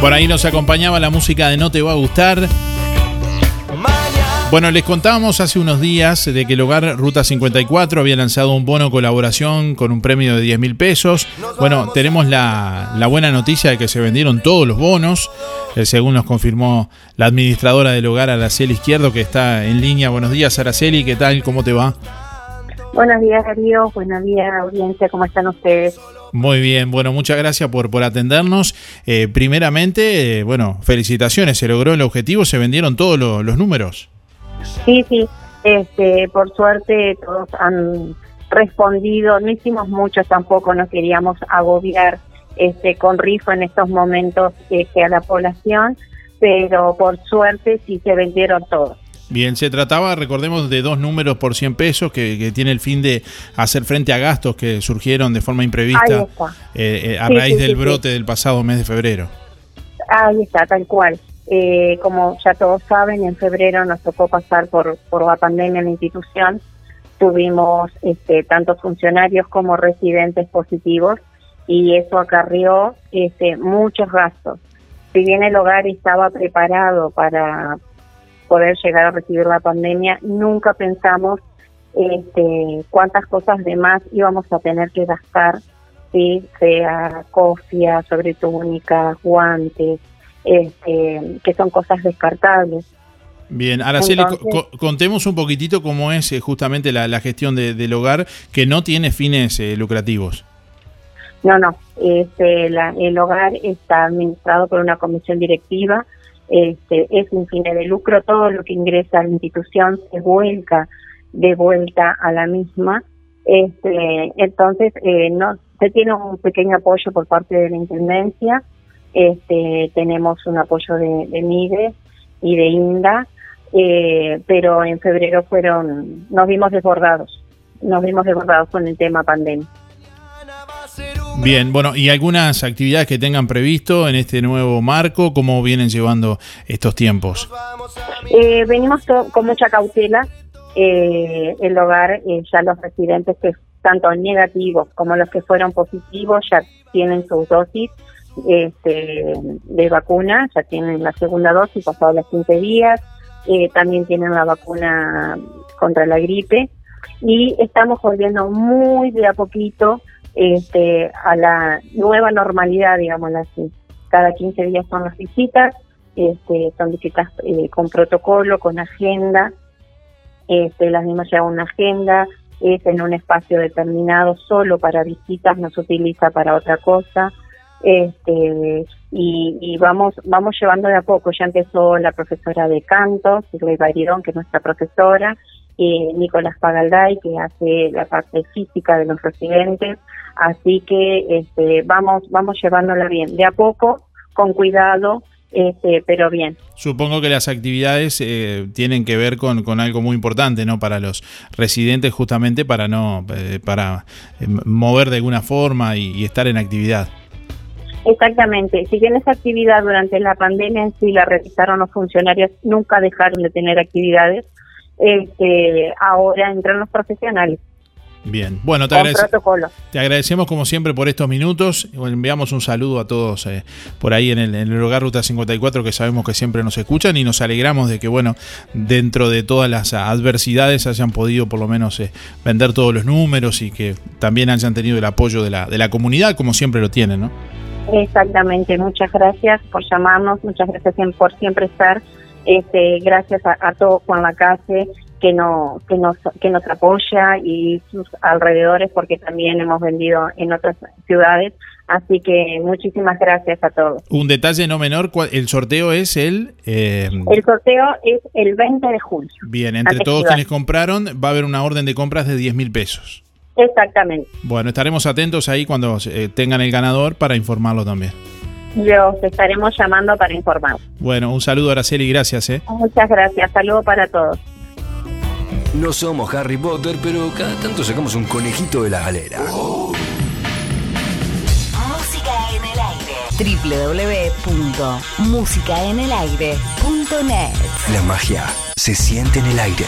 Por ahí nos acompañaba la música de No Te Va a Gustar. Bueno, les contábamos hace unos días de que el hogar Ruta 54 había lanzado un bono colaboración con un premio de 10 mil pesos. Bueno, tenemos la, buena noticia de que se vendieron todos los bonos, eh, según nos confirmó la administradora del hogar, Araceli Izquierdo, que está en línea. Buenos días, Araceli, ¿qué tal? ¿Cómo te va? Buenos días, Darío. Buenos días, audiencia. ¿Cómo están ustedes? Muy bien, bueno, muchas gracias por, por atendernos. Eh, primeramente, eh, bueno, felicitaciones, se logró el objetivo, se vendieron todos los números. Sí, sí, este, por suerte todos han respondido, no hicimos mucho tampoco, no queríamos agobiar este, con rifo en estos momentos este, a la población, pero por suerte sí se vendieron todos. Bien, se trataba, recordemos, de dos números por 100 pesos que, tiene el fin de hacer frente a gastos que surgieron de forma imprevista eh, eh, a raíz del brote del pasado mes de febrero. Ahí está, tal cual. Eh, como ya todos saben, en febrero nos tocó pasar por, por la pandemia en la institución. Tuvimos este, tanto funcionarios como residentes positivos y eso acarrió este, muchos gastos. Si bien el hogar estaba preparado para poder llegar a recibir la pandemia, nunca pensamos este, cuántas cosas de más íbamos a tener que gastar, ¿sí? sea cofia, sobre túnica, guantes, este, que son cosas descartables. Bien, Araceli, contemos un poquitito cómo es eh, justamente la, gestión del hogar que no tiene fines eh, lucrativos. No, no, este, el hogar está administrado por una comisión directiva, este, es un fin de lucro, todo lo que ingresa a la institución se vuelca de vuelta a la misma. Este, entonces, eh, no se tiene un pequeño apoyo por parte de la Intendencia, este, tenemos un apoyo de, de MIDE y de INDA, eh, pero en febrero fueron, nos vimos desbordados, nos vimos desbordados con el tema pandemia. Bien, bueno, ¿y algunas actividades que tengan previsto en este nuevo marco? ¿Cómo vienen llevando estos tiempos? Eh, venimos con mucha cautela. Eh, el hogar, eh, ya los residentes que tanto negativos como los que fueron positivos ya tienen su dosis este, de vacuna, ya tienen la segunda dosis pasado los 15 días, eh, también tienen la vacuna contra la gripe y estamos volviendo muy de a poquito este, a la nueva normalidad, digamos así. Cada 15 días son las visitas, este, son visitas eh, con protocolo, con agenda, este, las mismas llevan una agenda, es en un espacio determinado solo para visitas, no se utiliza para otra cosa. Este y, vamos vamos llevando de a poco. Ya empezó la profesora de canto Silvia Baridón que es nuestra profesora y Nicolás Pagalday que hace la parte física de los residentes así que este vamos vamos llevándola bien de a poco con cuidado este, pero bien. Supongo que las actividades eh, tienen que ver con, con, algo muy importante, ¿no? Para los residentes, justamente para no, eh, para eh, mover de alguna forma y estar en actividad. Exactamente. Si bien esa actividad durante la pandemia en sí la realizaron los funcionarios, nunca dejaron de tener actividades. Este, ahora entran los profesionales. Bien, bueno, te, te, agradecemos como siempre por estos minutos. Enviamos un saludo a todos eh, por ahí en el, en el, hogar Ruta 54 que sabemos que siempre nos escuchan y nos alegramos de que, bueno, dentro de todas las adversidades hayan podido por lo menos eh, vender todos los números y que también hayan tenido el apoyo de la, de la comunidad como siempre lo tienen, ¿no? Exactamente, muchas gracias por llamarnos, muchas gracias por siempre estar. Este, gracias a, todo Juan Lacase que no que nos que nos apoya y sus alrededores porque también hemos vendido en otras ciudades. Así que muchísimas gracias a todos. Un detalle no menor el sorteo es el eh, el sorteo es el 20 de julio. Bien entre todos quienes compraron va a haber una orden de compras de 10 mil pesos. Exactamente. Bueno, estaremos atentos ahí cuando eh, tengan el ganador para informarlo también. Los estaremos llamando para informar. Bueno, un saludo Araceli, gracias. ¿eh? Muchas gracias, saludo para todos. No somos Harry Potter, pero cada tanto sacamos un conejito de la galera. Música en el aire. www.musicaenelaire.net La magia se siente en el aire.